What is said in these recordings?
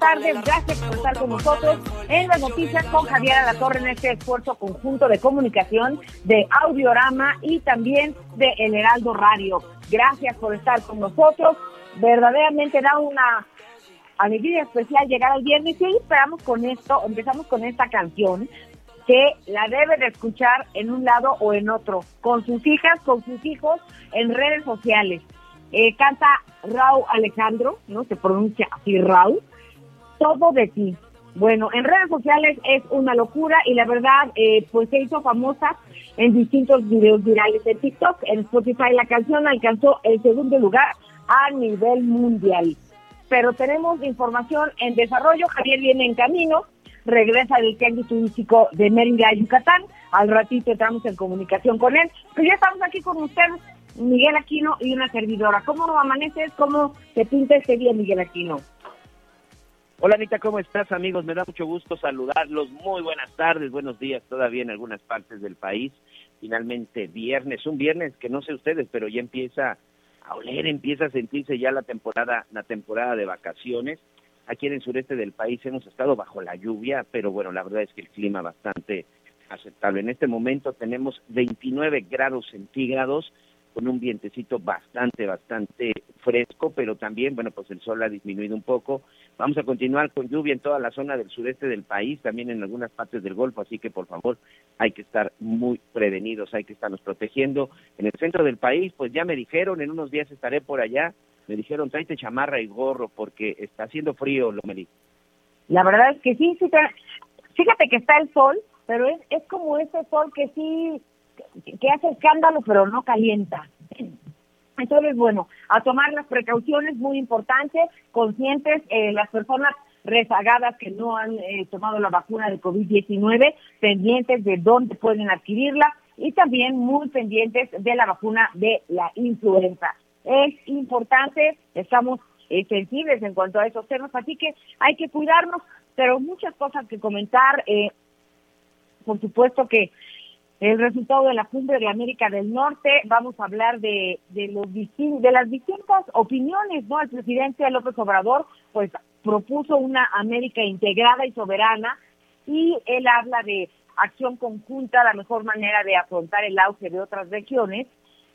Tardes, gracias por estar con nosotros en las noticias con Javier Alatorre en este esfuerzo conjunto de comunicación de Audiorama y también de El Heraldo Radio. Gracias por estar con nosotros, verdaderamente da una alegría especial llegar al viernes y esperamos con esto, empezamos con esta canción que la debe de escuchar en un lado o en otro, con sus hijas, con sus hijos, en redes sociales. Eh, canta Raúl Alejandro, ¿no? Se pronuncia así Raúl. Todo de ti. Bueno, en redes sociales es una locura y la verdad, eh, pues se hizo famosa en distintos videos virales de TikTok. En Spotify la canción alcanzó el segundo lugar a nivel mundial. Pero tenemos información en desarrollo. Javier viene en camino, regresa del tianguis turístico de Mérida, Yucatán. Al ratito entramos en comunicación con él. Pero ya estamos aquí con ustedes, Miguel Aquino y una servidora. ¿Cómo amaneces? ¿Cómo te pinta este día, Miguel Aquino? Hola Anita, ¿cómo estás amigos? Me da mucho gusto saludarlos. Muy buenas tardes, buenos días todavía en algunas partes del país. Finalmente viernes, un viernes que no sé ustedes, pero ya empieza a oler, empieza a sentirse ya la temporada, la temporada de vacaciones. Aquí en el sureste del país hemos estado bajo la lluvia, pero bueno, la verdad es que el clima bastante aceptable. En este momento tenemos 29 grados centígrados con un vientecito bastante, bastante fresco, pero también, bueno, pues el sol ha disminuido un poco. Vamos a continuar con lluvia en toda la zona del sureste del país, también en algunas partes del Golfo, así que por favor hay que estar muy prevenidos, hay que estarnos protegiendo. En el centro del país, pues ya me dijeron, en unos días estaré por allá, me dijeron tráete chamarra y gorro porque está haciendo frío, Lomeli. La verdad es que sí, sí te- fíjate que está el sol, pero es, es como ese sol que sí, que, hace escándalo, pero no calienta. Entonces, bueno, a tomar las precauciones muy importantes, conscientes, eh, las personas rezagadas que no han eh, tomado la vacuna de COVID-19, pendientes de dónde pueden adquirirla y también muy pendientes de la vacuna de la influenza. Es importante, estamos eh, sensibles en cuanto a esos temas, así que hay que cuidarnos, pero muchas cosas que comentar. eh, por supuesto que el resultado de la cumbre de América del Norte, vamos a hablar de, de, los de las distintas opiniones, ¿no? El presidente López Obrador, pues, propuso una América integrada y soberana, y él habla de acción conjunta, la mejor manera de afrontar el auge de otras regiones,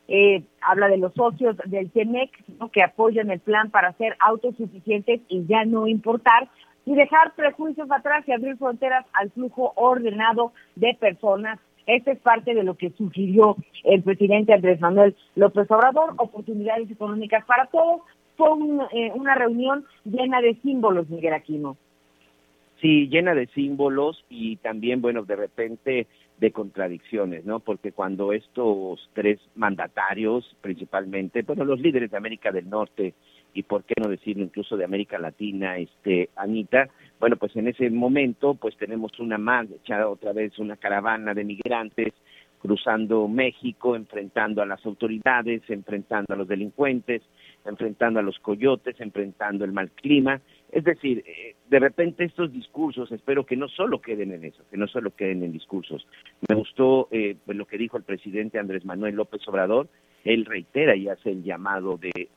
eh, habla de los socios del TEMEC, ¿no? que apoyan el plan para ser autosuficientes y ya no importar, y dejar prejuicios atrás y abrir fronteras al flujo ordenado de personas. Esta es parte de lo que sugirió el presidente Andrés Manuel López Obrador, oportunidades económicas para todos. Fue un, eh, una reunión llena de símbolos, Miguel Aquino. Sí, llena de símbolos y también, bueno, de repente de contradicciones, ¿no? Porque cuando estos tres mandatarios, principalmente, bueno, los líderes de América del Norte y por qué no decirlo incluso de América Latina, este, Anita, bueno, pues en ese momento, pues tenemos una marcha, otra vez una caravana de migrantes cruzando México, enfrentando a las autoridades, enfrentando a los delincuentes, enfrentando a los coyotes, enfrentando el mal clima. Es decir, eh, de repente estos discursos, espero que no solo queden en eso, que no solo queden en discursos. Me gustó eh, pues, lo que dijo el presidente Andrés Manuel López Obrador. Él reitera y hace el llamado de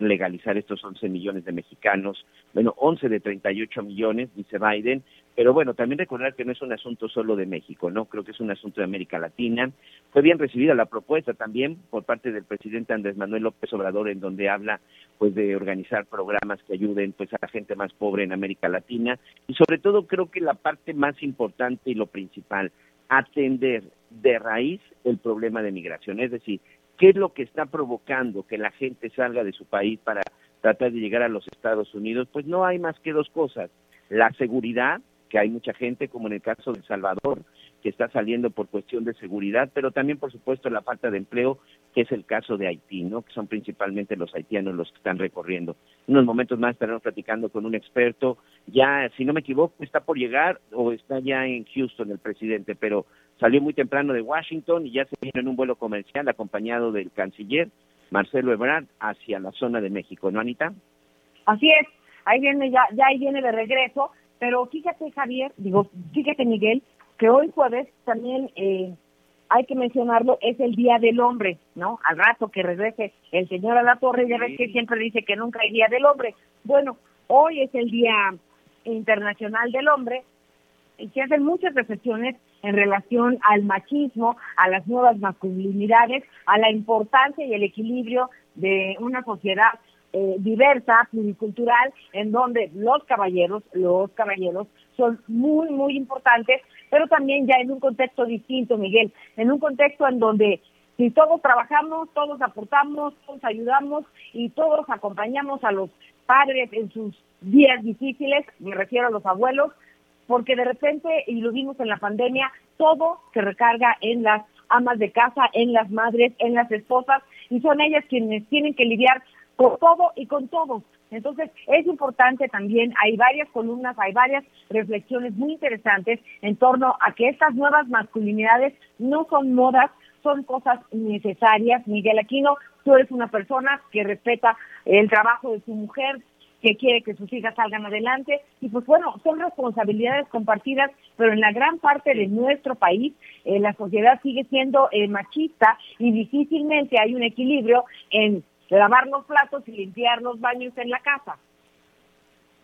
legalizar estos 11 millones de mexicanos, bueno, 11 de 38 millones, dice Biden, pero bueno, también recordar que no es un asunto solo de México, ¿no? Creo que es un asunto de América Latina. Fue bien recibida la propuesta también por parte del presidente Andrés Manuel López Obrador, en donde habla pues de organizar programas que ayuden pues a la gente más pobre en América Latina y sobre todo creo que la parte más importante y lo principal, atender de raíz el problema de migración, es decir, qué es lo que está provocando que la gente salga de su país para tratar de llegar a los Estados Unidos, pues no hay más que dos cosas, la seguridad, que hay mucha gente, como en el caso de Salvador, que está saliendo por cuestión de seguridad, pero también, por supuesto, la falta de empleo, que es el caso de Haití, ¿no? Que son principalmente los haitianos los que están recorriendo. En unos momentos más estaremos platicando con un experto. Ya, si no me equivoco, está por llegar o está ya en Houston el presidente, pero salió muy temprano de Washington y ya se vino en un vuelo comercial acompañado del canciller Marcelo Ebrard hacia la zona de México, ¿no, Anita? Así es, ahí viene ya, ya ahí viene de regreso, pero fíjate Javier, digo, fíjate Miguel, que hoy jueves también eh, hay que mencionarlo, es el Día del Hombre, ¿no? Al rato que regrese el señor a la torre, ya ves que siempre dice que nunca hay Día del Hombre. Bueno, hoy es el Día Internacional del Hombre y se hacen muchas reflexiones en relación al machismo, a las nuevas masculinidades, a la importancia y el equilibrio de una sociedad eh, diversa, pluricultural, en donde los caballeros, los caballeros son muy, muy importantes, pero también ya en un contexto distinto, Miguel, en un contexto en donde si todos trabajamos, todos aportamos, todos ayudamos y todos acompañamos a los padres en sus días difíciles, me refiero a los abuelos, porque de repente, y lo vimos en la pandemia, todo se recarga en las amas de casa, en las madres, en las esposas, y son ellas quienes tienen que lidiar con todo y con todo. Entonces, es importante también, hay varias columnas, hay varias reflexiones muy interesantes en torno a que estas nuevas masculinidades no son modas, son cosas necesarias. Miguel Aquino, tú eres una persona que respeta el trabajo de su mujer, que quiere que sus hijas salgan adelante. Y pues bueno, son responsabilidades compartidas, pero en la gran parte de nuestro país eh, la sociedad sigue siendo eh, machista y difícilmente hay un equilibrio en lavar los platos y limpiar los baños en la casa.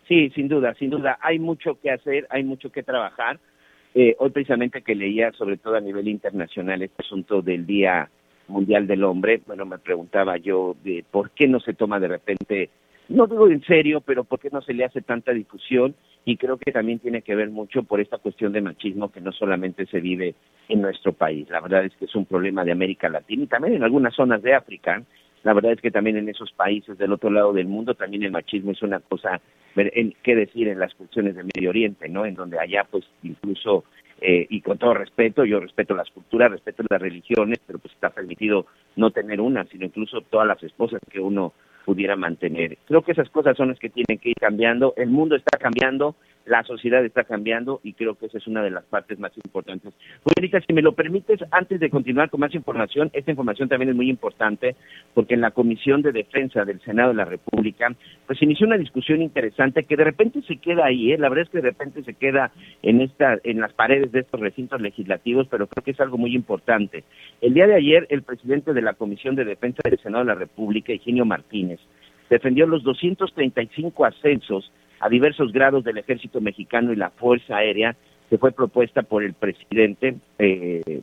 Sí, sin duda, sin duda. Hay mucho que hacer, hay mucho que trabajar. Eh, hoy precisamente que leía, sobre todo a nivel internacional, este asunto del Día Mundial del Hombre, bueno, me preguntaba yo de por qué no se toma de repente, no digo en serio, pero por qué no se le hace tanta difusión y creo que también tiene que ver mucho por esta cuestión de machismo que no solamente se vive en nuestro país. La verdad es que es un problema de América Latina y también en algunas zonas de África la verdad es que también en esos países del otro lado del mundo también el machismo es una cosa, qué decir en las cuestiones de Medio Oriente, ¿no? En donde allá pues incluso, eh, y con todo respeto, yo respeto las culturas, respeto las religiones, pero pues está permitido no tener una, sino incluso todas las esposas que uno pudiera mantener. Creo que esas cosas son las que tienen que ir cambiando, el mundo está cambiando, la sociedad está cambiando y creo que esa es una de las partes más importantes. Erika, si me lo permites, antes de continuar con más información, esta información también es muy importante porque en la Comisión de Defensa del Senado de la República, pues inició una discusión interesante que de repente se queda ahí, ¿eh? la verdad es que de repente se queda en esta, en las paredes de estos recintos legislativos, pero creo que es algo muy importante. El día de ayer, el presidente de la Comisión de Defensa del Senado de la República, Eugenio Martínez, defendió los 235 ascensos a diversos grados del ejército mexicano y la Fuerza Aérea que fue propuesta por el presidente, eh,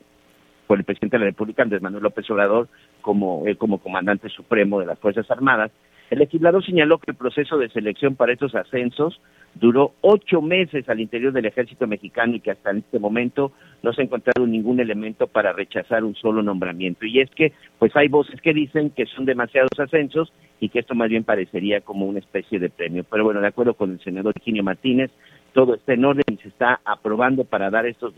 por el presidente de la República, Andrés Manuel López Obrador, como, eh, como comandante supremo de las Fuerzas Armadas. El legislador señaló que el proceso de selección para estos ascensos duró ocho meses al interior del ejército mexicano y que hasta este momento no se ha encontrado ningún elemento para rechazar un solo nombramiento. Y es que, pues hay voces que dicen que son demasiados ascensos y que esto más bien parecería como una especie de premio. Pero bueno, de acuerdo con el senador Eugenio Martínez, todo está en orden y se está aprobando para dar estos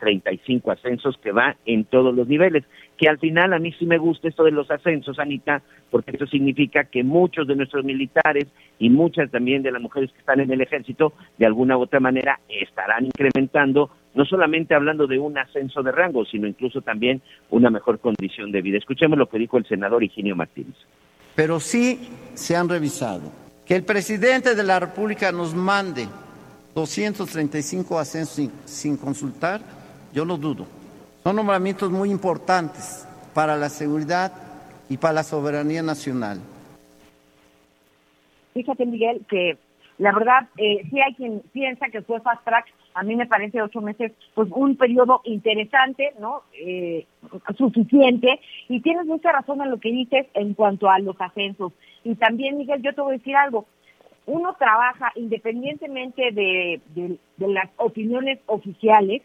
235 ascensos que va en todos los niveles. Que al final a mí sí me gusta esto de los ascensos, Anita, porque esto significa que muchos de nuestros militares y muchas también de las mujeres que están en el ejército, de alguna u otra manera, estarán incrementando, no solamente hablando de un ascenso de rango, sino incluso también una mejor condición de vida. Escuchemos lo que dijo el senador Higinio Martínez. Pero sí se han revisado. Que el presidente de la República nos mande 235 ascensos sin, sin, consultar, yo lo dudo. Son nombramientos muy importantes para la seguridad y para la soberanía nacional. fíjate Miguel que la verdad, eh, sí hay quien piensa que fue fast track, a mí me parece ocho meses, pues un periodo interesante, ¿no? Eh, suficiente, y tienes mucha razón en lo que dices en cuanto a los ascensos. Y también, Miguel, yo te voy a decir algo, uno trabaja independientemente de, de, de las opiniones oficiales,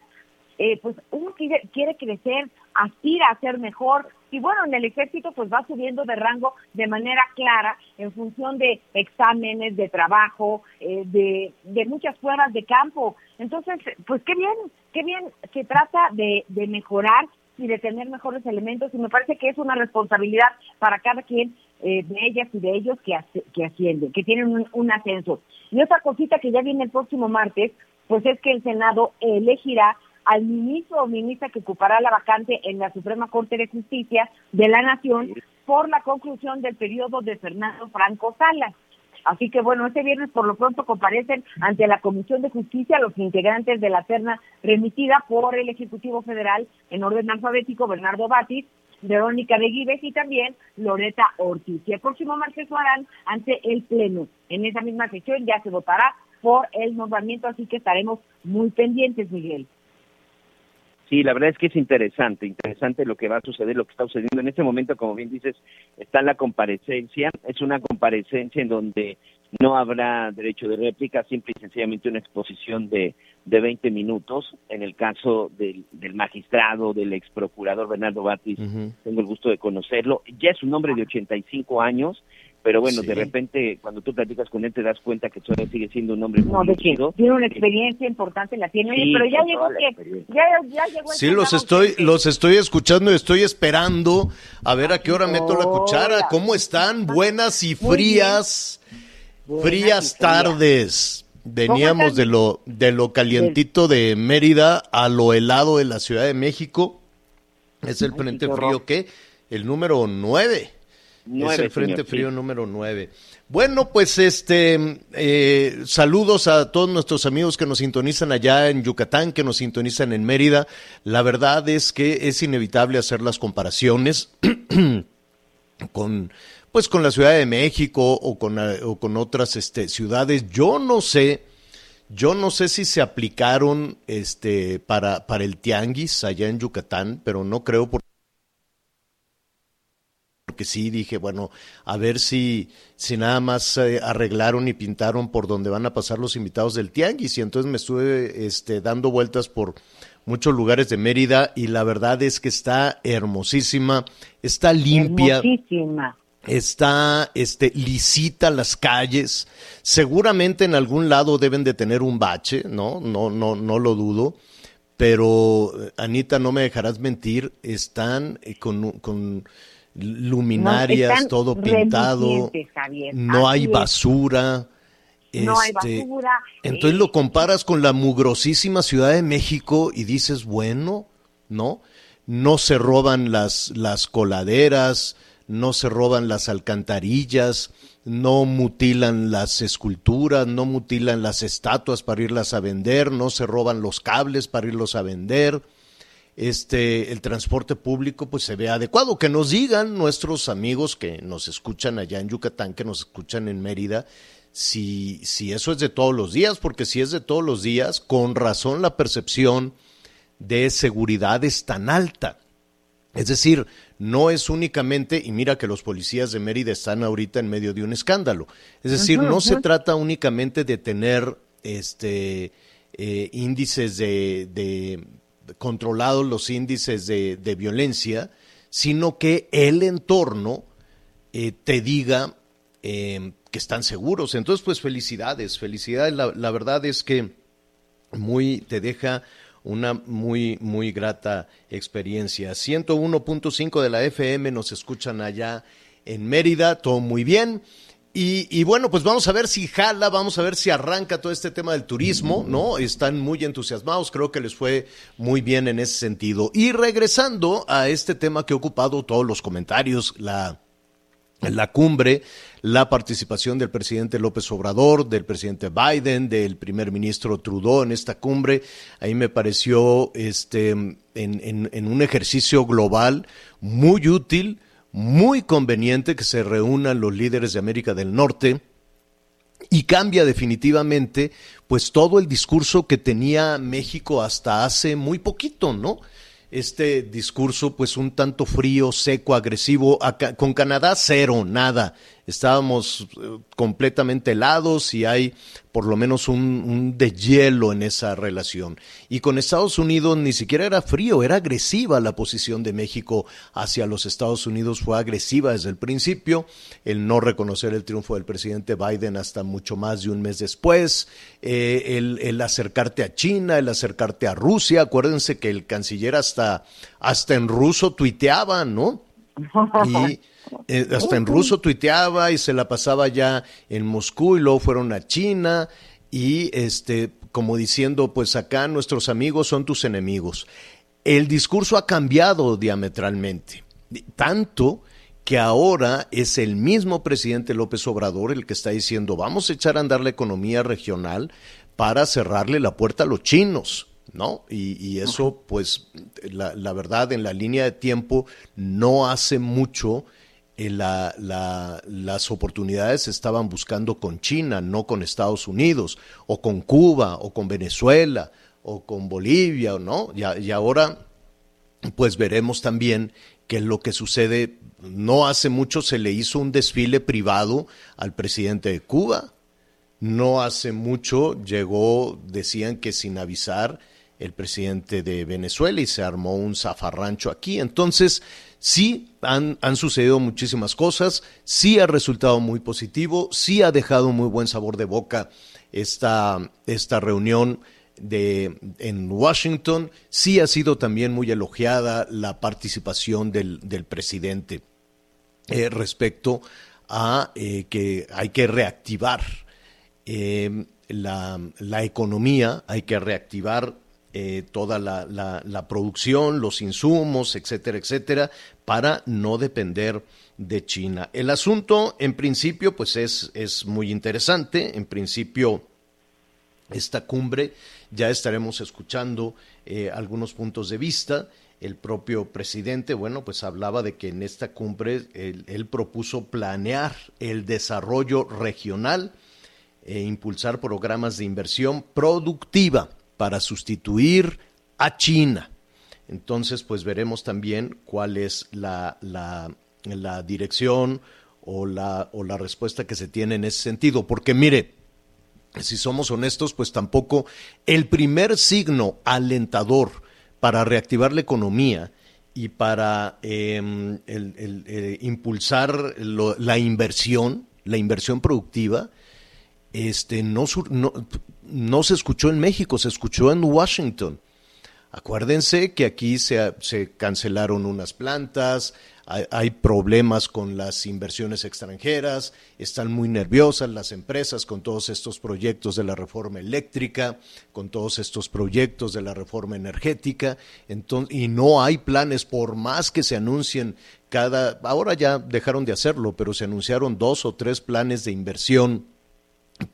eh, pues uno quiere, quiere crecer, aspira a ser mejor y bueno, en el ejército pues va subiendo de rango de manera clara en función de exámenes, de trabajo, eh, de, muchas pruebas de campo. Entonces, pues qué bien, qué bien se trata de, de mejorar y de tener mejores elementos y me parece que es una responsabilidad para cada quien eh, de ellas y de ellos que, que ascienden, que tienen un, un ascenso. Y otra cosita que ya viene el próximo martes, pues es que el Senado elegirá al ministro o ministra que ocupará la vacante en la Suprema Corte de Justicia de la Nación por la conclusión del periodo de Fernando Franco Salas. Así que bueno, este viernes por lo pronto comparecen ante la Comisión de Justicia los integrantes de la terna remitida por el Ejecutivo Federal en orden alfabético Bernardo Batis, Verónica de Gives y también Loreta Ortiz. Y el próximo martes lo harán ante el Pleno. En esa misma sesión ya se votará por el nombramiento, así que estaremos muy pendientes, Miguel. Sí, la verdad es que es interesante, interesante lo que va a suceder, lo que está sucediendo. En este momento, como bien dices, está la comparecencia. Es una comparecencia en donde no habrá derecho de réplica, simple y sencillamente una exposición de, de 20 minutos. En el caso del, del magistrado, del ex procurador Bernardo Batis, tengo el gusto de conocerlo. Ya es un hombre de 85 años pero bueno, de repente cuando tú platicas con él te das cuenta que todavía sigue siendo un hombre muy no, de chido. Tiene una experiencia importante, la tiene, sí, pero ya llegó que ya, ya, llegó Sí, los estoy que... los estoy escuchando y estoy esperando a ver a qué hora meto la cuchara. ¿Cómo están? Buenas y frías. Frías tardes. Veníamos de lo de lo calientito de Mérida a lo helado de la Ciudad de México. Es el frente frío que el número nueve. 9, es el Frente señor, Frío número 9. Bueno, pues este eh, saludos a todos nuestros amigos que nos sintonizan allá en Yucatán, que nos sintonizan en Mérida. La verdad es que es inevitable hacer las comparaciones con pues con la Ciudad de México o con, o con otras este, ciudades. Yo no sé, yo no sé si se aplicaron este para, para el tianguis allá en Yucatán, pero no creo por porque sí dije, bueno, a ver si, si nada más eh, arreglaron y pintaron por donde van a pasar los invitados del Tianguis. Y entonces me estuve este, dando vueltas por muchos lugares de Mérida y la verdad es que está hermosísima, está limpia. Hermosísima. Está este lisita las calles. Seguramente en algún lado deben de tener un bache, ¿no? No no no lo dudo. Pero Anita, no me dejarás mentir, están eh, con, con luminarias, no, todo pintado, no hay basura. No hay este, basura. Entonces lo comparas con la mugrosísima Ciudad de México y dices, bueno, ¿no? No se roban las, las coladeras, no se roban las alcantarillas, no mutilan las esculturas, no mutilan las estatuas para irlas a vender, no se roban los cables para irlos a vender este el transporte público pues se ve adecuado. Que nos digan nuestros amigos que nos escuchan allá en Yucatán, que nos escuchan en Mérida, si, si eso es de todos los días, porque si es de todos los días, con razón la percepción de seguridad es tan alta. Es decir, no es únicamente, y mira que los policías de Mérida están ahorita en medio de un escándalo, es decir, no se trata únicamente de tener este eh, índices de, de controlados los índices de, de, violencia, sino que el entorno eh, te diga eh, que están seguros. Entonces, pues felicidades, felicidades. La, la, verdad es que muy te deja una muy, muy grata experiencia. 101.5 de la FM nos escuchan allá en Mérida, todo muy bien. Y, y, bueno, pues vamos a ver si jala, vamos a ver si arranca todo este tema del turismo, ¿no? Están muy entusiasmados, creo que les fue muy bien en ese sentido. Y regresando a este tema que ha ocupado todos los comentarios, la, la cumbre, la participación del presidente López Obrador, del presidente Biden, del primer ministro Trudeau en esta cumbre, ahí me pareció este, en, en, en un ejercicio global muy útil muy conveniente que se reúnan los líderes de América del Norte y cambia definitivamente pues todo el discurso que tenía México hasta hace muy poquito, ¿no? Este discurso pues un tanto frío, seco, agresivo, Acá, con Canadá cero, nada. Estábamos eh, completamente helados y hay por lo menos un, un de hielo en esa relación. Y con Estados Unidos ni siquiera era frío, era agresiva la posición de México hacia los Estados Unidos, fue agresiva desde el principio, el no reconocer el triunfo del presidente Biden hasta mucho más de un mes después, eh, el, el, acercarte a China, el acercarte a Rusia, acuérdense que el canciller hasta, hasta en ruso tuiteaba, ¿no? Y eh, hasta en ruso tuiteaba y se la pasaba ya en Moscú y luego fueron a China y este como diciendo pues acá nuestros amigos son tus enemigos. El discurso ha cambiado diametralmente, tanto que ahora es el mismo presidente López Obrador el que está diciendo vamos a echar a andar la economía regional para cerrarle la puerta a los chinos. ¿no? Y, y eso, pues, la, la, verdad, en la línea de tiempo no hace mucho la, las oportunidades se estaban buscando con China, no con Estados Unidos, o con Cuba, o con Venezuela, o con Bolivia, ¿no? Y, y ahora, pues veremos también que lo que sucede, no hace mucho se le hizo un desfile privado al presidente de Cuba, no hace mucho llegó, decían que sin avisar, el presidente de Venezuela y se armó un zafarrancho aquí. Entonces, sí han, han, sucedido muchísimas cosas, sí ha resultado muy positivo, sí ha dejado muy buen sabor de boca esta, esta reunión de, en Washington, sí ha sido también muy elogiada la participación del, del presidente eh, respecto a eh, que hay que reactivar eh, la, la economía, hay que reactivar eh, toda la, la, producción, los insumos, etcétera, etcétera, para no depender de China. El asunto, en principio, pues es, es muy interesante. En principio, esta cumbre ya estaremos escuchando eh, algunos puntos de vista. El propio presidente, bueno, pues hablaba de que en esta cumbre él, él propuso planear el desarrollo regional e impulsar programas de inversión productiva para sustituir a China. Entonces, pues veremos también cuál es la, la, dirección o la, o la respuesta que se tiene en ese sentido. Porque mire, si somos honestos, pues tampoco el primer signo alentador para reactivar la economía y para eh, el, eh, impulsar la inversión, la inversión productiva, este, no, no, no se escuchó en México, se escuchó en Washington. Acuérdense que aquí se, se cancelaron unas plantas, hay, problemas con las inversiones extranjeras, están muy nerviosas las empresas con todos estos proyectos de la reforma eléctrica, con todos estos proyectos de la reforma energética, y no hay planes por más que se anuncien cada, ahora ya dejaron de hacerlo, pero se anunciaron dos o tres planes de inversión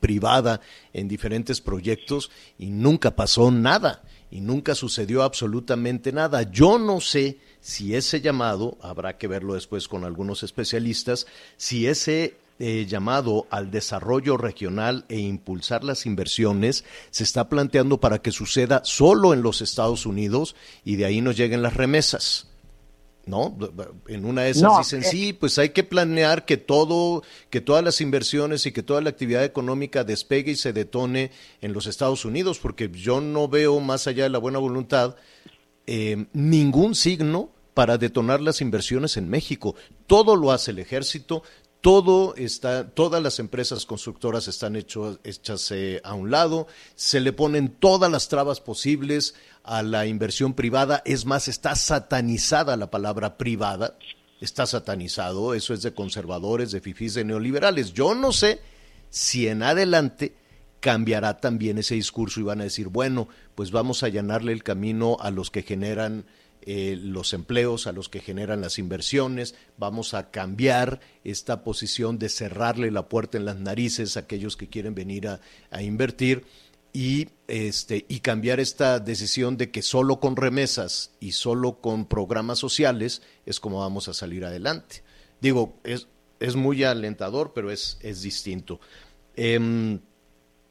privada en diferentes proyectos y nunca pasó nada y nunca sucedió absolutamente nada. Yo no sé si ese llamado, habrá que verlo después con algunos especialistas, si ese eh, llamado al desarrollo regional e impulsar las inversiones se está planteando para que suceda solo en los Estados Unidos y de ahí nos lleguen las remesas. ¿No? En una de esas no, dicen, eh, sí, pues hay que planear que todo, que todas las inversiones y que toda la actividad económica despegue y se detone en los Estados Unidos, porque yo no veo más allá de la buena voluntad eh, ningún signo para detonar las inversiones en México. Todo lo hace el ejército, todo está, todas las empresas constructoras están hecho, hechas eh, a un lado, se le ponen todas las trabas posibles a la inversión privada, es más, está satanizada la palabra privada, está satanizado, eso es de conservadores, de fifís, de neoliberales. Yo no sé si en adelante cambiará también ese discurso y van a decir, bueno, pues vamos a allanarle el camino a los que generan eh, los empleos, a los que generan las inversiones, vamos a cambiar esta posición de cerrarle la puerta en las narices a aquellos que quieren venir a, a invertir y, este, y cambiar esta decisión de que solo con remesas y solo con programas sociales es como vamos a salir adelante. Digo, es, es muy alentador, pero es, es distinto. Em,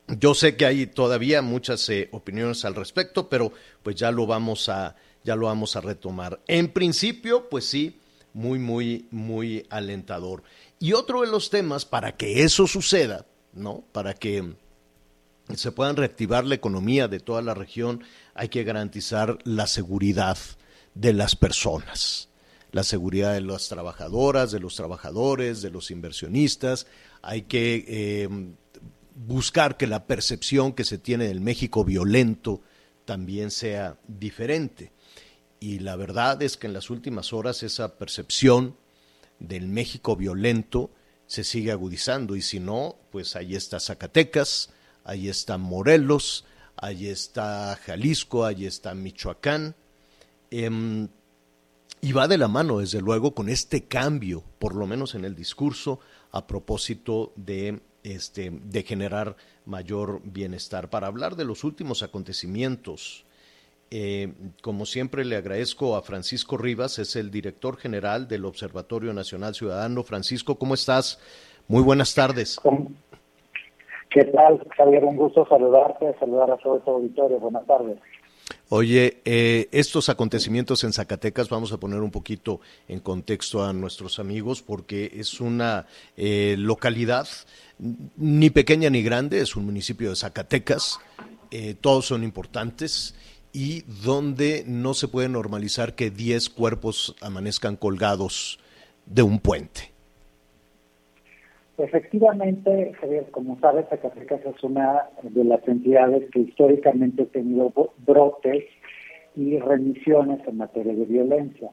yo sé que hay todavía muchas eh, opiniones al respecto, pero pues ya lo vamos a ya lo vamos a retomar. En principio, pues sí, muy muy muy alentador. Y otro de los temas para que eso suceda, ¿no? Para que se puedan reactivar la economía de toda la región, hay que garantizar la seguridad de las personas, la seguridad de las trabajadoras, de los trabajadores, de los inversionistas. Hay que eh, buscar que la percepción que se tiene del México violento también sea diferente. Y la verdad es que en las últimas horas esa percepción del México violento se sigue agudizando y si no, pues ahí está Zacatecas, ahí está Morelos, ahí está Jalisco, ahí está Michoacán. Em, y va de la mano, desde luego, con este cambio, por lo menos en el discurso, a propósito de, este, de generar mayor bienestar. Para hablar de los últimos acontecimientos, eh, como siempre le agradezco a Francisco Rivas, es el director general del Observatorio Nacional Ciudadano. Francisco, ¿cómo estás? Muy buenas tardes. ¿Qué tal, Javier? Un gusto saludarte, saludar a todo tu auditorio. Buenas tardes. Oye, eh, estos acontecimientos en Zacatecas, vamos a poner un poquito en contexto a nuestros amigos, porque es una eh, localidad ni pequeña ni grande, es un municipio de Zacatecas, eh, todos son importantes y donde no se puede normalizar que 10 cuerpos amanezcan colgados de un puente. Efectivamente, Javier, como sabes, Zacatecas es una de las entidades que históricamente ha tenido brotes y remisiones en materia de violencia.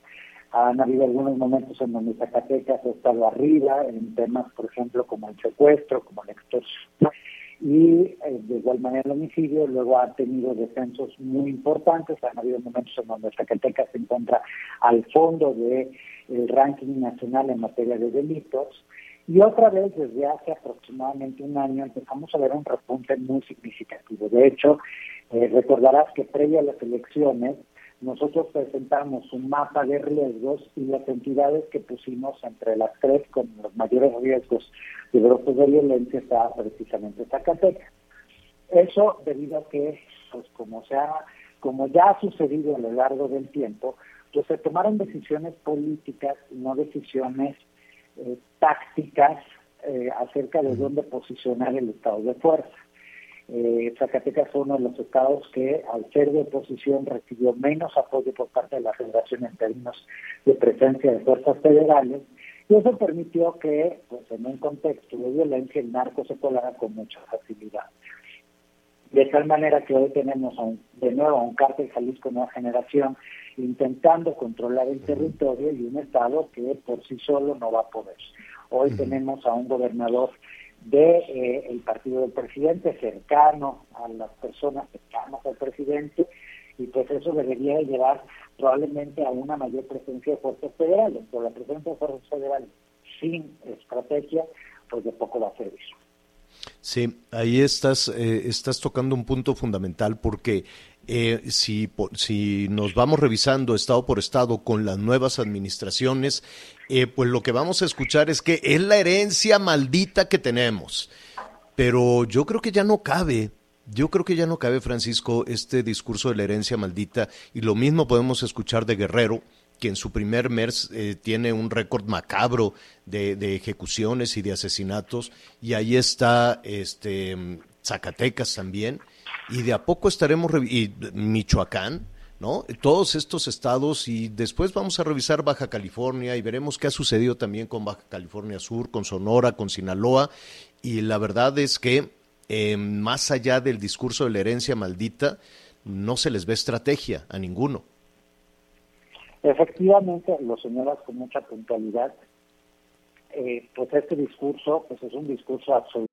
Han habido algunos momentos en donde Zacatecas ha estado arriba en temas, por ejemplo, como el secuestro, como la extorsión, y eh, de igual manera el homicidio. Luego ha tenido descensos muy importantes. Han habido momentos en donde Zacatecas se encuentra al fondo del ranking nacional en materia de delitos. Y otra vez, desde hace aproximadamente un año, empezamos a ver un repunte muy significativo. De hecho, eh, recordarás que previo a las elecciones, nosotros presentamos un mapa de riesgos y las entidades que pusimos entre las tres con los mayores riesgos de brotes de violencia estaba precisamente Zacatecas. Eso debido a que, pues como, sea, como ya ha sucedido a lo largo del tiempo, pues se tomaron decisiones políticas no decisiones eh, tácticas eh, acerca de dónde posicionar el estado de fuerza. Eh, Zacatecas fue uno de los estados que, al ser de oposición, recibió menos apoyo por parte de la Federación en términos de presencia de fuerzas federales, y eso permitió que, pues, en un contexto de violencia, el narco se colara con mucha facilidad. De tal manera que hoy tenemos de nuevo un cártel Jalisco Nueva Generación intentando controlar el territorio y un Estado que por sí solo no va a poder. Hoy tenemos a un gobernador de eh, el partido del presidente cercano a las personas cercanas al presidente y pues eso debería llevar probablemente a una mayor presencia de fuerzas federales, pero la presencia de fuerzas federales sin estrategia pues de poco va a servir. Sí, ahí estás, eh, estás tocando un punto fundamental porque eh, si, si nos vamos revisando estado por estado con las nuevas administraciones, eh, pues lo que vamos a escuchar es que es la herencia maldita que tenemos. Pero yo creo que ya no cabe, yo creo que ya no cabe, Francisco, este discurso de la herencia maldita. Y lo mismo podemos escuchar de Guerrero, que en su primer mes eh, tiene un récord macabro de, de, ejecuciones y de asesinatos. Y ahí está este, Zacatecas también y de a poco estaremos, y Michoacán, ¿no? Todos estos estados y después vamos a revisar Baja California y veremos qué ha sucedido también con Baja California Sur, con Sonora, con Sinaloa y la verdad es que eh, más allá del discurso de la herencia maldita, no se les ve estrategia a ninguno. Efectivamente, lo señalas con mucha puntualidad. Eh, pues este discurso pues es un discurso absoluto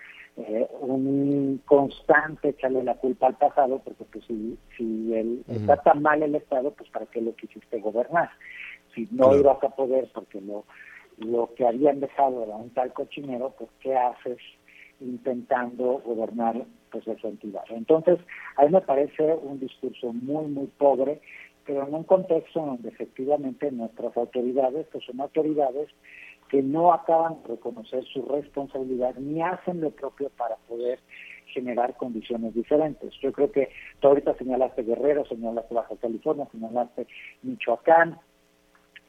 eh, un constante echarle la culpa al pasado, porque pues si, si el, está tan mal el Estado, pues para qué lo quisiste gobernar. Si no Claro. ibas a poder porque lo, lo que habían dejado era un tal cochinero, pues ¿qué haces intentando gobernar pues esa entidad? Entonces, a mí me parece un discurso muy, muy pobre, pero en un contexto donde efectivamente nuestras autoridades, pues son autoridades que no acaban de reconocer su responsabilidad ni hacen lo propio para poder generar condiciones diferentes. Yo creo que tú ahorita señalaste Guerrero, señalaste Baja California, señalaste Michoacán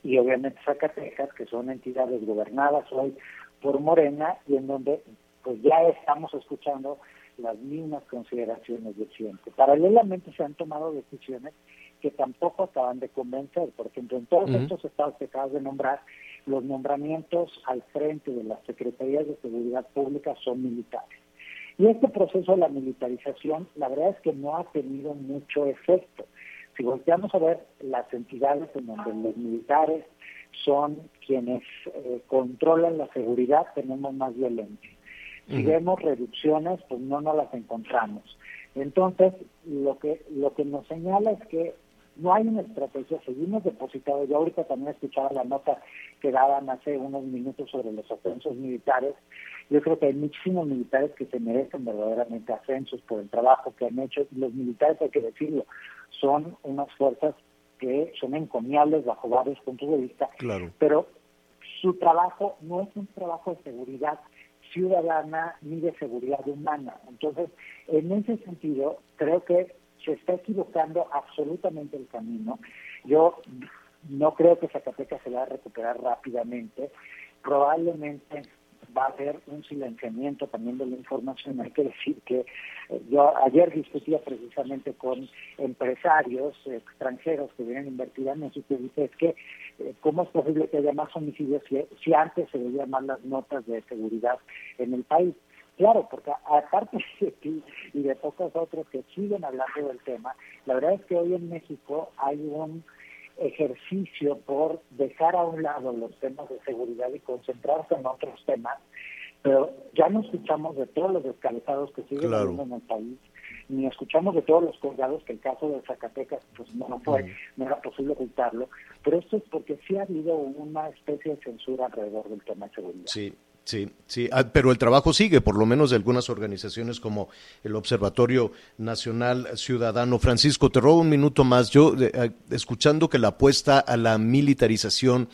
y obviamente Zacatecas, que son entidades gobernadas hoy por Morena y en donde pues ya estamos escuchando las mismas consideraciones de siempre. Paralelamente se han tomado decisiones que tampoco acaban de convencer. Por ejemplo, en todos Ujú. estos estados que acabas de nombrar, los nombramientos al frente de las secretarías de seguridad pública son militares. Y este proceso de la militarización, la verdad es que no ha tenido mucho efecto. Si volteamos a ver las entidades en donde los militares son quienes eh, controlan la seguridad, tenemos más violencia. Si vemos reducciones, pues no nos las encontramos. Entonces, lo que lo que nos señala es que no hay una estrategia, seguimos depositados. Yo ahorita también escuchaba la nota que daban hace unos minutos sobre los ascensos militares. Yo creo que hay muchísimos militares que se merecen verdaderamente ascensos por el trabajo que han hecho. Y los militares, hay que decirlo, son unas fuerzas que son encomiables bajo varios puntos de vista, Claro. pero su trabajo no es un trabajo de seguridad ciudadana ni de seguridad humana. Entonces, en ese sentido, creo que se está equivocando absolutamente el camino. Yo no creo que Zacatecas se va a recuperar rápidamente. Probablemente va a haber un silenciamiento también de la información. Hay que decir que eh, yo ayer discutía precisamente con empresarios extranjeros que vienen a invertir en México y dice es que eh, cómo es posible que haya más homicidios si, si antes se veían más las notas de seguridad en el país. Claro, porque aparte de ti y de pocos otros que siguen hablando del tema, la verdad es que hoy en México hay un ejercicio por dejar a un lado los temas de seguridad y concentrarse en otros temas, pero ya no escuchamos de todos los descalezados que siguen Claro. en el país, ni escuchamos de todos los colgados, que el caso de Zacatecas pues no fue, no era posible ocultarlo, pero esto es porque sí ha habido una especie de censura alrededor del tema de seguridad. Sí, sí, sí. Ah, pero el trabajo sigue, por lo menos de algunas organizaciones como el Observatorio Nacional Ciudadano. Francisco, te robo un minuto más. Yo, eh, escuchando que la apuesta a la militarización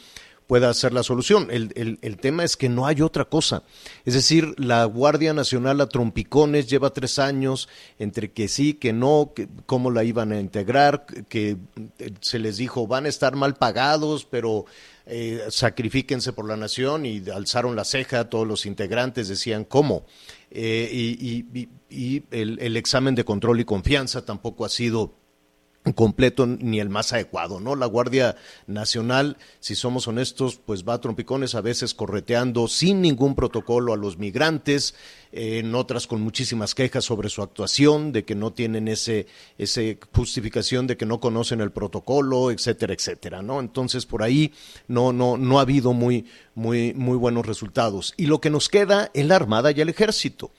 pueda ser la solución. El, el- el tema es que no hay otra cosa. Es decir, la Guardia Nacional a trompicones lleva tres años entre que sí, que no, que, cómo la iban a integrar, que se les dijo van a estar mal pagados, pero eh, sacrifíquense por la nación y alzaron la ceja, todos los integrantes decían cómo. Eh, y y- y- y el, el examen de control y confianza tampoco ha sido completo ni el más adecuado, ¿no? La Guardia Nacional, si somos honestos, pues va a trompicones a veces correteando sin ningún protocolo a los migrantes, eh, en otras con muchísimas quejas sobre su actuación, de que no tienen ese, ese justificación de que no conocen el protocolo, etcétera, etcétera, ¿no? Entonces por ahí no, no, no ha habido muy, muy, muy buenos resultados. Y lo que nos queda en la Armada y el Ejército.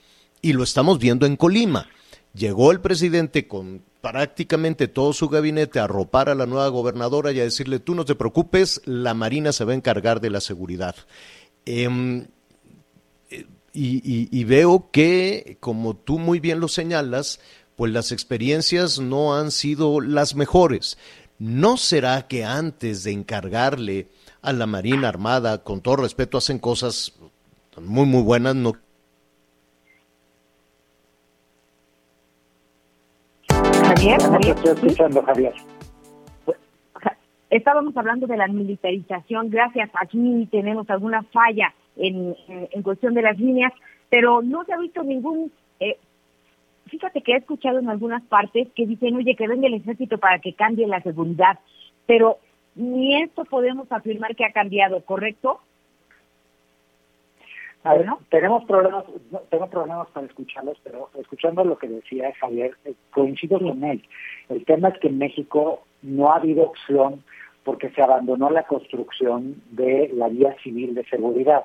Y lo estamos viendo en Colima. Llegó el presidente con prácticamente todo su gabinete a arropar a la nueva gobernadora y a decirle, tú no te preocupes, la Marina se va a encargar de la seguridad. Em, eh, y, veo que, como tú muy bien lo señalas, pues las experiencias no han sido las mejores. ¿No será que antes de encargarle a la Marina Armada, con todo respeto, hacen cosas muy, muy buenas, Javier, No te Javier, estoy escuchando, Javier. estábamos hablando de la militarización. Gracias, aquí tenemos alguna falla en, en, en cuestión de las líneas, pero no se ha visto ningún eh, fíjate que he escuchado en algunas partes que dicen, oye, que venga el ejército para que cambie la seguridad, pero ni esto podemos afirmar que ha cambiado, ¿correcto? A ver, tenemos problemas, no, tengo problemas para escucharlos, pero escuchando lo que decía Javier, eh, coincido con él. El tema es que en México no ha habido opción porque se abandonó la construcción de la vía civil de seguridad.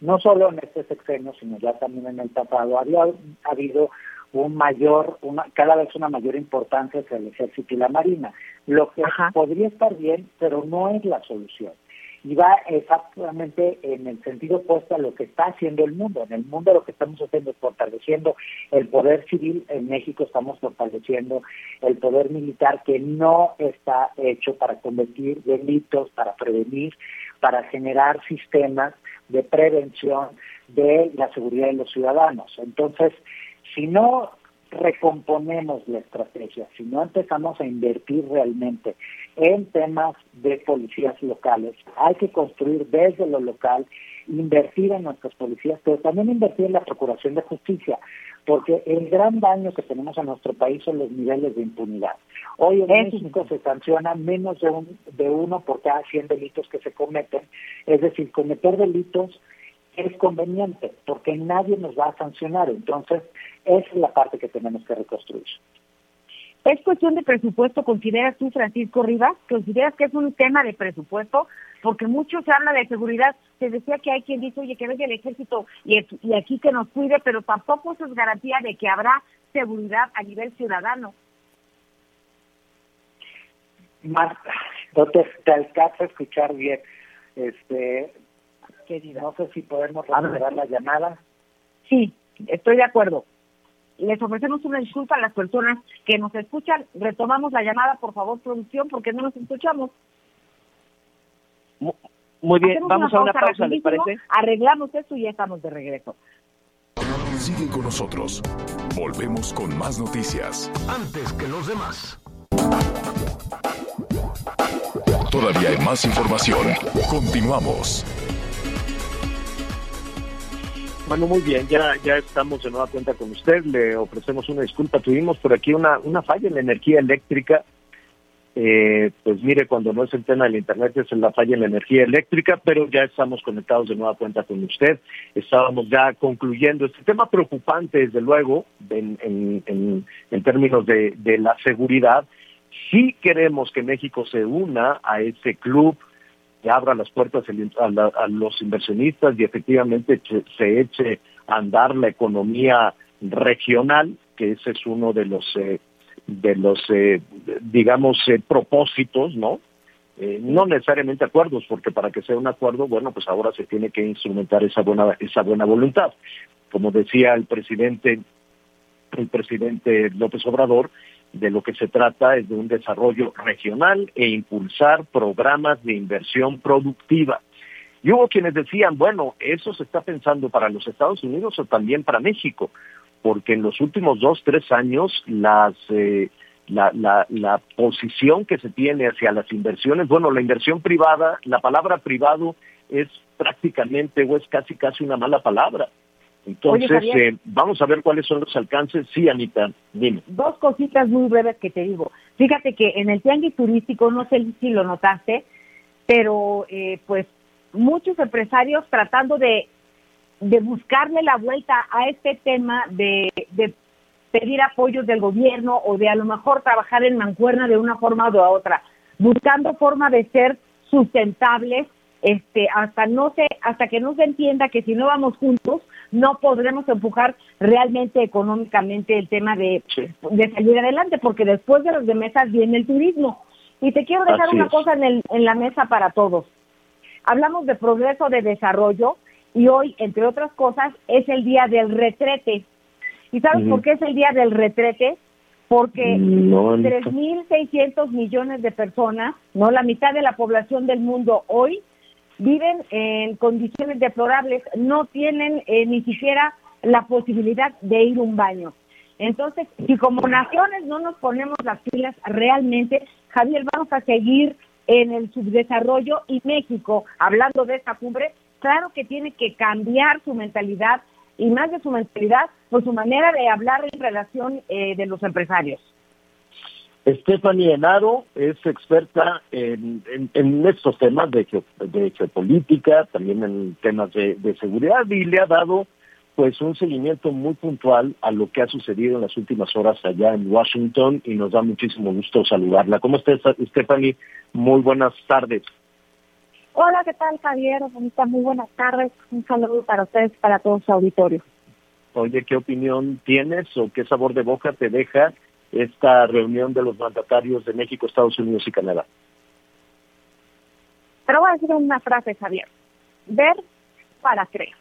No solo en este sexenio, sino ya también en el pasado, había ha habido un mayor, una, cada vez una mayor importancia hacia el ejército y la marina, lo que podría estar bien, pero no es la solución y va exactamente en el sentido opuesto a lo que está haciendo el mundo. En el mundo lo que estamos haciendo es fortaleciendo el poder civil, en México estamos fortaleciendo el poder militar que no está hecho para combatir delitos, para prevenir, para generar sistemas de prevención de la seguridad de los ciudadanos. Entonces, si no recomponemos la estrategia, si no empezamos a invertir realmente en temas de policías locales, hay que construir desde lo local, invertir en nuestras policías, pero también invertir en la Procuración de Justicia, porque el gran daño que tenemos en nuestro país son los niveles de impunidad. Hoy en México se sanciona menos de, un, de uno por cada 100 delitos que se cometen, es decir, cometer delitos es conveniente porque nadie nos va a sancionar. Entonces, esa es la parte que tenemos que reconstruir. ¿Es cuestión de presupuesto, consideras tú, Francisco Rivas? ¿Consideras que es un tema de presupuesto? Porque mucho se habla de seguridad. Se decía que hay quien dice, oye, que venga el ejército y, y aquí que nos cuide, pero tampoco eso es garantía de que habrá seguridad a nivel ciudadano. Marta, no te, te alcanza a escuchar bien. Este, no sé si podemos recuperar la llamada. Sí, estoy de acuerdo. Les ofrecemos una disculpa a las personas que nos escuchan. Retomamos la llamada, por favor, producción, porque no nos escuchamos. Muy bien, vamos a una pausa, ¿les parece? Arreglamos esto y ya estamos de regreso. Sigue con nosotros. Volvemos con más noticias. Antes que los demás. Todavía hay más información. Continuamos. Bueno, muy bien, ya, ya estamos de nueva cuenta con usted, le ofrecemos una disculpa, tuvimos por aquí una, una falla en la energía eléctrica, eh, pues mire, cuando no es el tema del Internet es la falla en la energía eléctrica, pero ya estamos conectados de nueva cuenta con usted, estábamos ya concluyendo este tema preocupante, desde luego, en, en, en, términos de, de la seguridad, sí queremos que México se una a ese club que abra las puertas a, los inversionistas y efectivamente se, eche a andar la economía regional, que ese es uno de los eh, de los eh, digamos eh, propósitos, ¿no? no necesariamente acuerdos, porque para que sea un acuerdo, bueno, pues ahora se tiene que instrumentar esa buena esa buena voluntad. Como decía el presidente el presidente López Obrador, de lo que se trata es de un desarrollo regional e impulsar programas de inversión productiva. Y hubo quienes decían, bueno, eso se está pensando para los Estados Unidos o también para México, porque en los últimos dos, tres años las, eh, la, la, la posición que se tiene hacia las inversiones, bueno, la inversión privada, la palabra privado es prácticamente o es casi casi una mala palabra. Entonces, eh, vamos a ver cuáles son los alcances. Sí, Anita, dime. Dos cositas muy breves que te digo. Fíjate que en el tianguis turístico, no sé si lo notaste, pero eh, pues muchos empresarios tratando de, de buscarle la vuelta a este tema de, de pedir apoyos del gobierno o de a lo mejor trabajar en mancuerna de una forma u otra, buscando forma de ser sustentables este, hasta no se, hasta que no se entienda que si no vamos juntos, no podremos empujar realmente económicamente el tema de, de salir adelante, porque después de los de mesas viene el turismo. Y te quiero dejar una cosa en, el, en la mesa para todos. Hablamos de progreso, de desarrollo, y hoy, entre otras cosas, es el día del retrete. ¿Y sabes por qué es el día del retrete? Porque no, 3.600 millones de personas, no la mitad de la población del mundo hoy, viven en condiciones deplorables, no tienen eh, ni siquiera la posibilidad de ir a un baño. Entonces, si como naciones no nos ponemos las pilas realmente, Javier, vamos a seguir en el subdesarrollo y México, hablando de esta cumbre, claro que tiene que cambiar su mentalidad y más de su mentalidad, por su manera de hablar en relación eh, de los empresarios. Stephanie Enaro es experta en, en, en estos temas de, de geopolítica, también en temas de, de seguridad y le ha dado pues un seguimiento muy puntual a lo que ha sucedido en las últimas horas allá en Washington y nos da muchísimo gusto saludarla. ¿Cómo estás, Stephanie? Muy buenas tardes. Hola, ¿qué tal, Javier? Bonita, muy buenas tardes. Un saludo para ustedes, para todo su auditorio. Oye, ¿qué opinión tienes o qué sabor de boca te deja esta reunión de los mandatarios de México, Estados Unidos y Canadá? Pero voy a decir una frase, Javier. Ver para creer.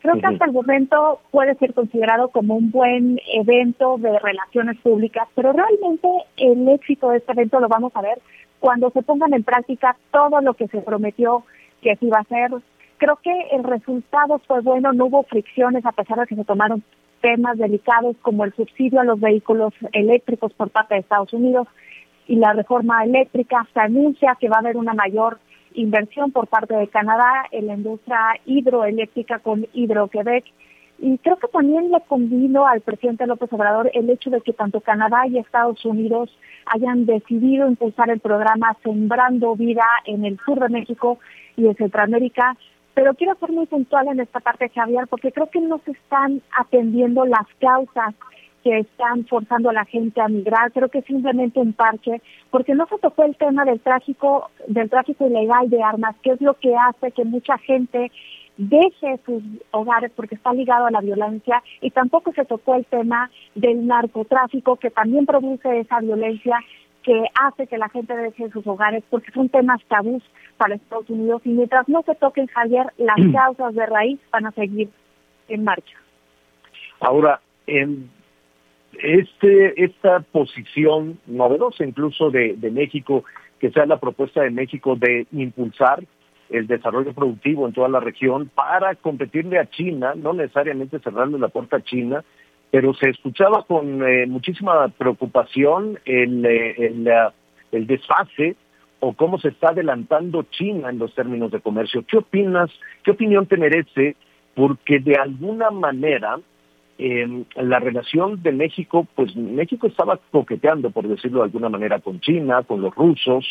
Creo que hasta el momento puede ser considerado como un buen evento de relaciones públicas, pero realmente el éxito de este evento lo vamos a ver cuando se pongan en práctica todo lo que se prometió que se iba a hacer. Creo que el resultado fue bueno, no hubo fricciones a pesar de que se tomaron temas delicados como el subsidio a los vehículos eléctricos por parte de Estados Unidos y la reforma eléctrica. Se anuncia que va a haber una mayor inversión por parte de Canadá en la industria hidroeléctrica con Hidro-Quebec. Y creo que también le convino al presidente López Obrador el hecho de que tanto Canadá y Estados Unidos hayan decidido impulsar el programa Sembrando Vida en el sur de México y en Centroamérica. Pero quiero ser muy puntual en esta parte, Javier, porque creo que no se están atendiendo las causas que están forzando a la gente a migrar. Creo que simplemente un parche, porque no se tocó el tema del tráfico, del tráfico ilegal de armas, que es lo que hace que mucha gente deje sus hogares porque está ligado a la violencia y tampoco se tocó el tema del narcotráfico que también produce esa violencia que hace que la gente deje sus hogares porque son temas tabús para Estados Unidos y mientras no se toquen Javier las causas de raíz van a seguir en marcha. Ahora, en este esta posición novedosa incluso de, de México, que sea la propuesta de México de impulsar el desarrollo productivo en toda la región para competirle a China, no necesariamente cerrarle la puerta a China, pero se escuchaba con eh, muchísima preocupación el, eh, el, desfase o cómo se está adelantando China en los términos de comercio. ¿Qué opinas? ¿Qué opinión te merece? Porque de alguna manera eh, la relación de México, pues México estaba coqueteando, por decirlo de alguna manera, con China, con los rusos,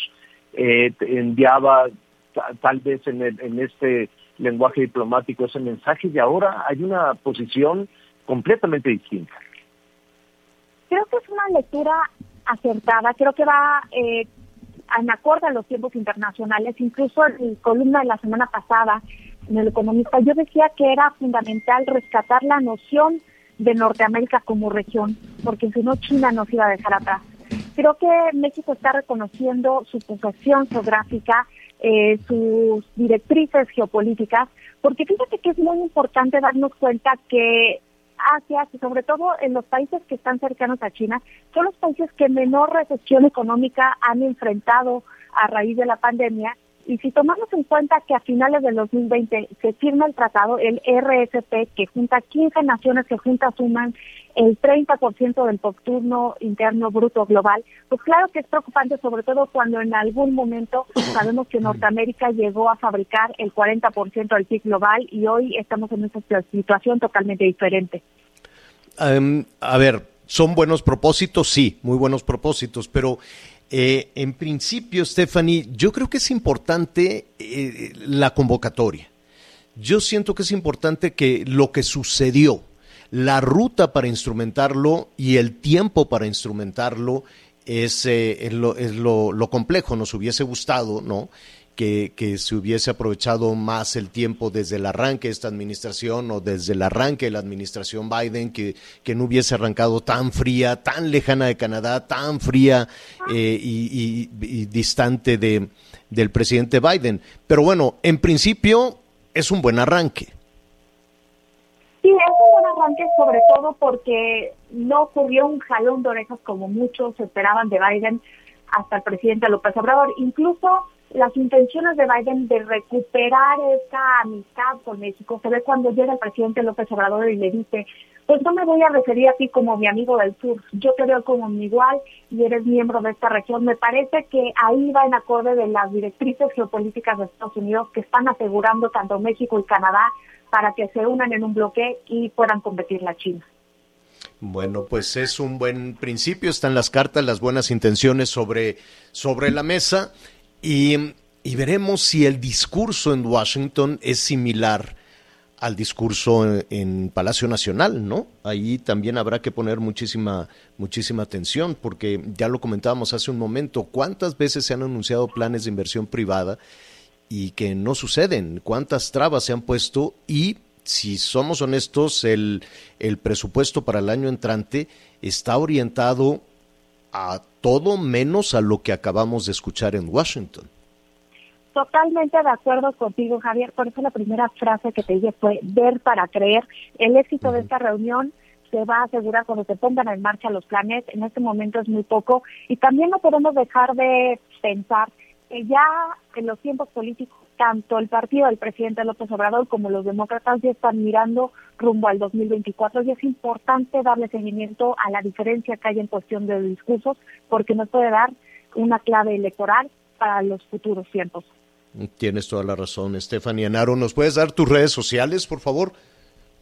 eh, enviaba ta- tal vez en este lenguaje diplomático ese mensaje y ahora hay una posición completamente distinta. Creo que es una lectura acertada, creo que va eh, en acorde a los tiempos internacionales, incluso en mi columna de la semana pasada en El Economista, yo decía que era fundamental rescatar la noción de Norteamérica como región, porque si no China nos iba a dejar atrás. Creo que México está reconociendo su posición geográfica, eh, sus directrices geopolíticas, porque fíjate que es muy importante darnos cuenta que Asia, que sobre todo en los países que están cercanos a China, son los países que menor recesión económica han enfrentado a raíz de la pandemia. Y si tomamos en cuenta que a finales del 2020 se firma el tratado, el RSP, que junta 15 naciones que juntas suman el 30% del Producto Interno Bruto Global, pues claro que es preocupante, sobre todo cuando en algún momento sabemos que Norteamérica llegó a fabricar el 40% del PIB global y hoy estamos en esta situación totalmente diferente. Em, a ver, ¿son buenos propósitos? Sí, muy buenos propósitos, pero eh, en principio, Stephanie, yo creo que es importante eh, la convocatoria. Yo siento que es importante que lo que sucedió, la ruta para instrumentarlo y el tiempo para instrumentarlo es, eh, es lo, es lo- lo complejo. Nos hubiese gustado, ¿no? Que, que se hubiese aprovechado más el tiempo desde el arranque de esta administración o desde el arranque de la administración Biden, que, que no hubiese arrancado tan fría, tan lejana de Canadá, tan fría eh, y, y- y distante de, del presidente Biden. Pero bueno, en principio es un buen arranque. Sí, es un buen arranque, sobre todo porque no ocurrió un jalón de orejas como muchos esperaban de Biden hasta el presidente López Obrador. Incluso las intenciones de Biden de recuperar esa amistad con México se ve cuando llega el presidente López Obrador y le dice, pues no me voy a referir a ti como mi amigo del sur, yo te veo como mi igual y eres miembro de esta región. Me parece que ahí va en acorde de las directrices geopolíticas de Estados Unidos que están asegurando tanto México y Canadá para que se unan en un bloque y puedan competir la China. Bueno, pues es un buen principio, están las cartas, las buenas intenciones sobre, sobre la mesa y, veremos si el discurso en Washington es similar al discurso en, en, Palacio Nacional, ¿no? Ahí también habrá que poner muchísima, muchísima atención, porque ya lo comentábamos hace un momento, ¿cuántas veces se han anunciado planes de inversión privada y que no suceden? ¿Cuántas trabas se han puesto? Y si somos honestos, el, el presupuesto para el año entrante está orientado a todo menos a lo que acabamos de escuchar en Washington. Totalmente de acuerdo contigo, Javier. Por eso la primera frase que te dije fue ver para creer. El éxito de esta reunión se va a asegurar cuando se pongan en marcha los planes. En este momento es muy poco. Y también no podemos dejar de pensar que ya en los tiempos políticos, tanto el partido del presidente López Obrador como los demócratas ya están mirando rumbo al 2024 y es importante darle seguimiento a la diferencia que hay en cuestión de discursos porque nos puede dar una clave electoral para los futuros tiempos. Tienes toda la razón, Stephanie Enaro. ¿Nos puedes dar tus redes sociales, por favor?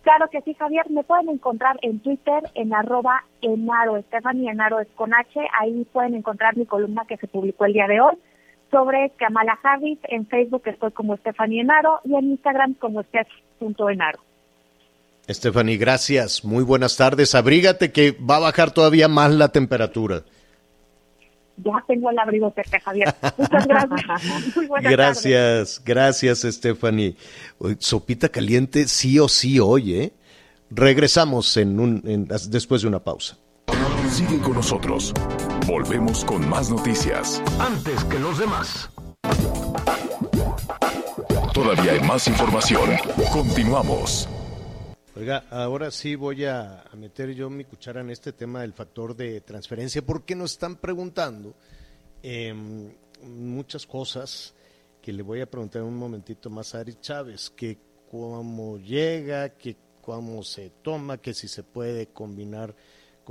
Claro que sí, Javier. Me pueden encontrar en Twitter en arroba Enaro. Stephanie Enaro es con H. Ahí pueden encontrar mi columna que se publicó el día de hoy sobre Kamala Harris. En Facebook estoy como Stephanie Enaro y en Instagram como Steph.enaro. Stephanie, gracias. Muy buenas tardes. Abrígate que va a bajar todavía más la temperatura ya tengo el abrigo cerca, Javier. Muchas gracias. Muy buenas gracias, tardes. gracias, Stephanie. Sopita caliente sí o sí hoy, ¿eh? Regresamos en un, en, después de una pausa. Sigue con nosotros. Volvemos con más noticias. Antes que los demás. Todavía hay más información. Continuamos. Oiga, ahora sí voy a, meter yo mi cuchara en este tema del factor de transferencia, porque nos están preguntando eh, muchas cosas que le voy a preguntar un momentito más a Ari Chávez, que cómo llega, que cómo se toma, que si se puede combinar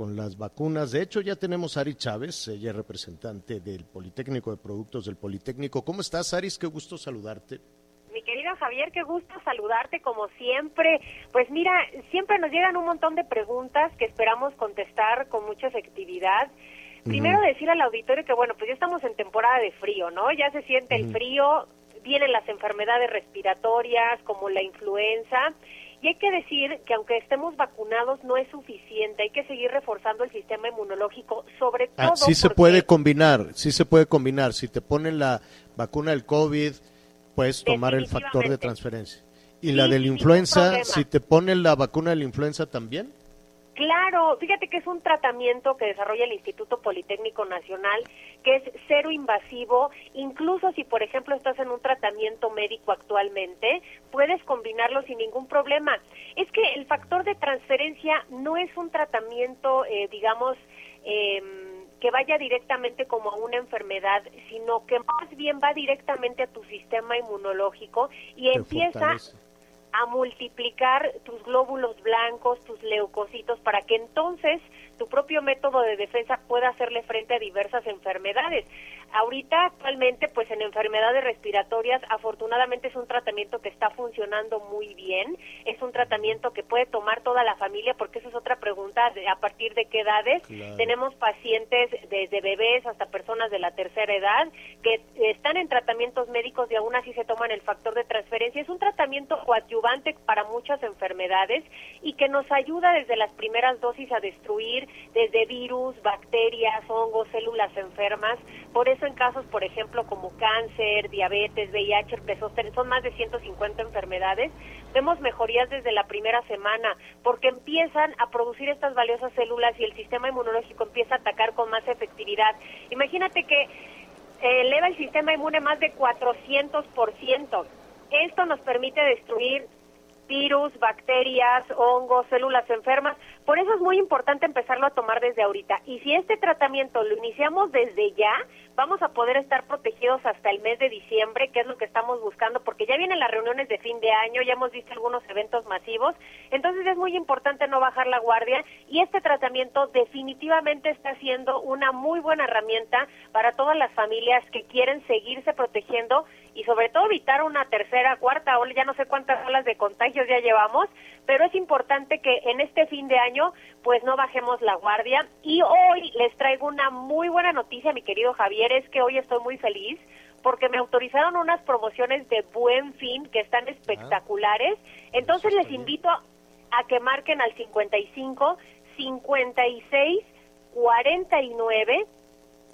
con las vacunas. De hecho, ya tenemos a Ari Chávez, ella es representante del Politécnico de Productos del Politécnico. ¿Cómo estás, Aris? Qué gusto saludarte. Mi querido Javier, qué gusto saludarte como siempre. Pues mira, siempre nos llegan un montón de preguntas que esperamos contestar con mucha efectividad. Primero uh -huh. decir al auditorio que bueno, pues ya estamos en temporada de frío, ¿no? Ya se siente uh -huh. el frío, vienen las enfermedades respiratorias como la influenza. Y hay que decir que aunque estemos vacunados no es suficiente, hay que seguir reforzando el sistema inmunológico, sobre todo. Ah, sí se porque... puede combinar, sí se puede combinar. Si te ponen la vacuna del COVID, puedes tomar el factor de transferencia. ¿Y sí, la de la influenza, si te ponen la vacuna de la influenza también? Claro, fíjate que es un tratamiento que desarrolla el Instituto Politécnico Nacional, que es cero invasivo, incluso si por ejemplo estás en un tratamiento médico actualmente, puedes combinarlo sin ningún problema. Es que el factor de transferencia no es un tratamiento, eh, digamos, eh, que vaya directamente como a una enfermedad, sino que más bien va directamente a tu sistema inmunológico y Te empieza fortalece. A multiplicar tus glóbulos blancos, tus leucocitos, para que entonces tu propio método de defensa pueda hacerle frente a diversas enfermedades. Ahorita actualmente, pues en enfermedades respiratorias, afortunadamente es un tratamiento que está funcionando muy bien, es un tratamiento que puede tomar toda la familia, porque esa es otra pregunta, de a partir de qué edades. Claro. Tenemos pacientes desde bebés hasta personas de la tercera edad que están en tratamientos médicos y aún así se toman el factor de transferencia. Es un tratamiento coadyuvante para muchas enfermedades y que nos ayuda desde las primeras dosis a destruir desde virus, bacterias, hongos, células enfermas. Por eso en casos, por ejemplo, como cáncer, diabetes, VIH, zóster, son más de 150 enfermedades, vemos mejorías desde la primera semana porque empiezan a producir estas valiosas células y el sistema inmunológico empieza a atacar con más efectividad. Imagínate que eleva el sistema inmune más de 400%. Esto nos permite destruir virus, bacterias, hongos, células enfermas. Por eso es muy importante empezarlo a tomar desde ahorita. Y si este tratamiento lo iniciamos desde ya, vamos a poder estar protegidos hasta el mes de diciembre, que es lo que estamos buscando, porque ya vienen las reuniones de fin de año, ya hemos visto algunos eventos masivos, entonces es muy importante no bajar la guardia y este tratamiento definitivamente está siendo una muy buena herramienta para todas las familias que quieren seguirse protegiendo y sobre todo evitar una tercera, cuarta ola, ya no sé cuántas olas de contagios ya llevamos, pero es importante que en este fin de año pues no bajemos la guardia. Y hoy les traigo una muy buena noticia, mi querido Javier, es que hoy estoy muy feliz porque me autorizaron unas promociones de buen fin que están espectaculares. Entonces les invito a que marquen al 55 56 49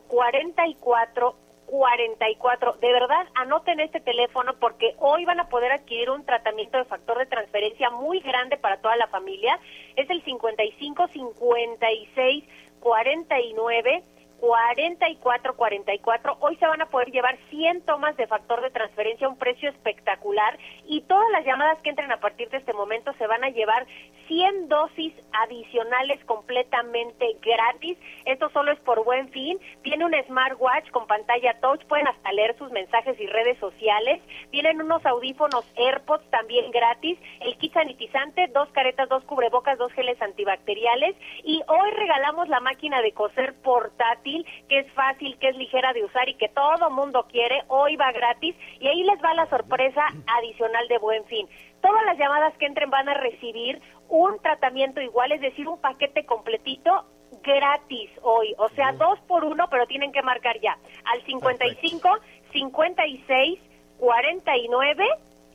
44 44. De verdad, anoten este teléfono porque hoy van a poder adquirir un tratamiento de factor de transferencia muy grande para toda la familia. Es el 55 56 49 4444. Hoy se van a poder llevar 100 tomas de factor de transferencia a un precio espectacular y todas las llamadas que entren a partir de este momento se van a llevar 100 dosis adicionales completamente gratis. Esto solo es por buen fin. Tiene un smartwatch con pantalla touch, pueden hasta leer sus mensajes y redes sociales. Tienen unos audífonos AirPods también gratis, el kit sanitizante, dos caretas, dos cubrebocas, dos geles antibacteriales y hoy regalamos la máquina de coser portátil que es fácil, que es ligera de usar y que todo mundo quiere. Hoy va gratis y ahí les va la sorpresa adicional de buen fin. Todas las llamadas que entren van a recibir un tratamiento igual, es decir, un paquete completito gratis hoy, o sea, dos por uno, pero tienen que marcar ya al 55 56 49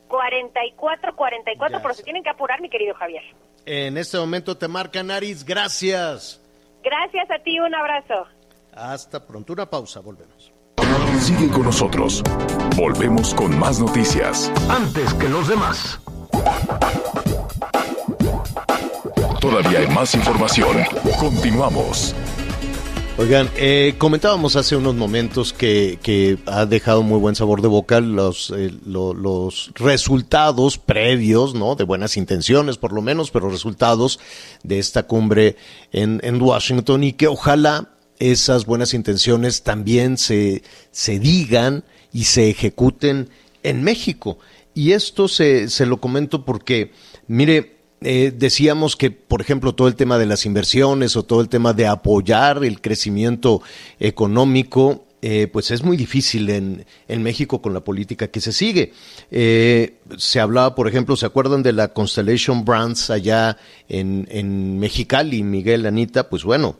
44 44, pero se tienen que apurar, mi querido Javier. En este momento te marca Naris, gracias. Gracias a ti, un abrazo. Hasta pronto, una pausa, volvemos. Sigue con nosotros. Volvemos con más noticias. Antes que los demás. Todavía hay más información. Continuamos. Oigan, eh, comentábamos hace unos momentos que, que, ha dejado muy buen sabor de boca los, eh, lo, los resultados previos, ¿no? De buenas intenciones, por lo menos, pero resultados de esta cumbre en, en Washington y que ojalá esas buenas intenciones también se, se digan y se ejecuten en México. Y esto se, se lo comento porque, mire, eh, decíamos que, por ejemplo, todo el tema de las inversiones o todo el tema de apoyar el crecimiento económico, eh, pues es muy difícil en, en, México con la política que se sigue. Eh, se hablaba, por ejemplo, ¿se acuerdan de la Constellation Brands allá en, en Mexicali, Miguel, Anita? Pues bueno,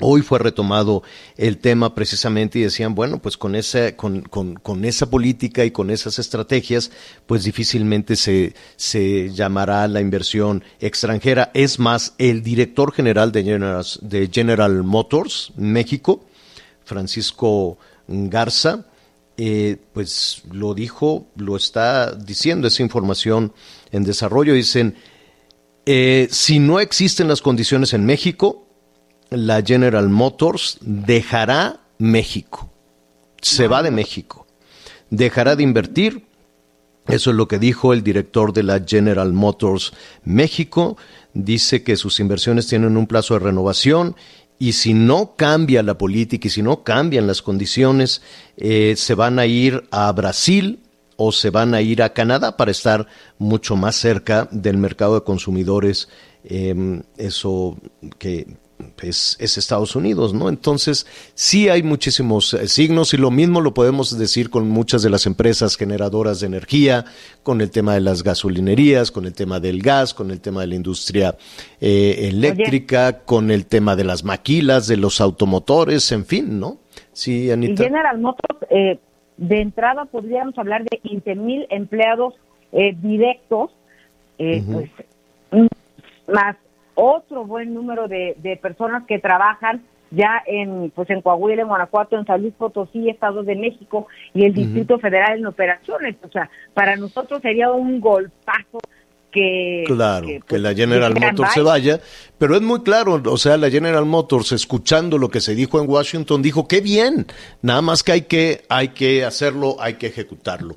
Hoy fue retomado el tema precisamente y decían, bueno, pues con esa, con, con, con, esa política y con esas estrategias, pues difícilmente se, se llamará la inversión extranjera. Es más, el director general de General, de General Motors México, Francisco Garza, eh, pues lo dijo, lo está diciendo esa información en desarrollo. Dicen, eh, si no existen las condiciones en México, la General Motors dejará México, se va de México, dejará de invertir. Eso es lo que dijo el director de la General Motors México. Dice que sus inversiones tienen un plazo de renovación y si no cambia la política y si no cambian las condiciones, eh, se van a ir a Brasil o se van a ir a Canadá para estar mucho más cerca del mercado de consumidores. Eh, eso que es, es, Estados Unidos, ¿no? Entonces, sí hay muchísimos eh, signos y lo mismo lo podemos decir con muchas de las empresas generadoras de energía, con el tema de las gasolinerías, con el tema del gas, con el tema de la industria eh, eléctrica, Oye. con el tema de las maquilas, de los automotores, en fin, ¿no? Sí, Anita. Y General Motors, eh, de entrada podríamos hablar de 15 mil empleados eh, directos, uh -huh. pues, más otro buen número de, de, personas que trabajan ya en pues en Coahuila, en Guanajuato, en San Luis Potosí, Estado de México y el Distrito uh -huh. Federal en operaciones. O sea, para nosotros sería un golpazo que... Claro, que, que pues, la General que Motors se vaya, pero es muy claro, o sea, la General Motors, escuchando lo que se dijo en Washington, dijo, qué bien, nada más que hay que, hay que hacerlo, hay que ejecutarlo.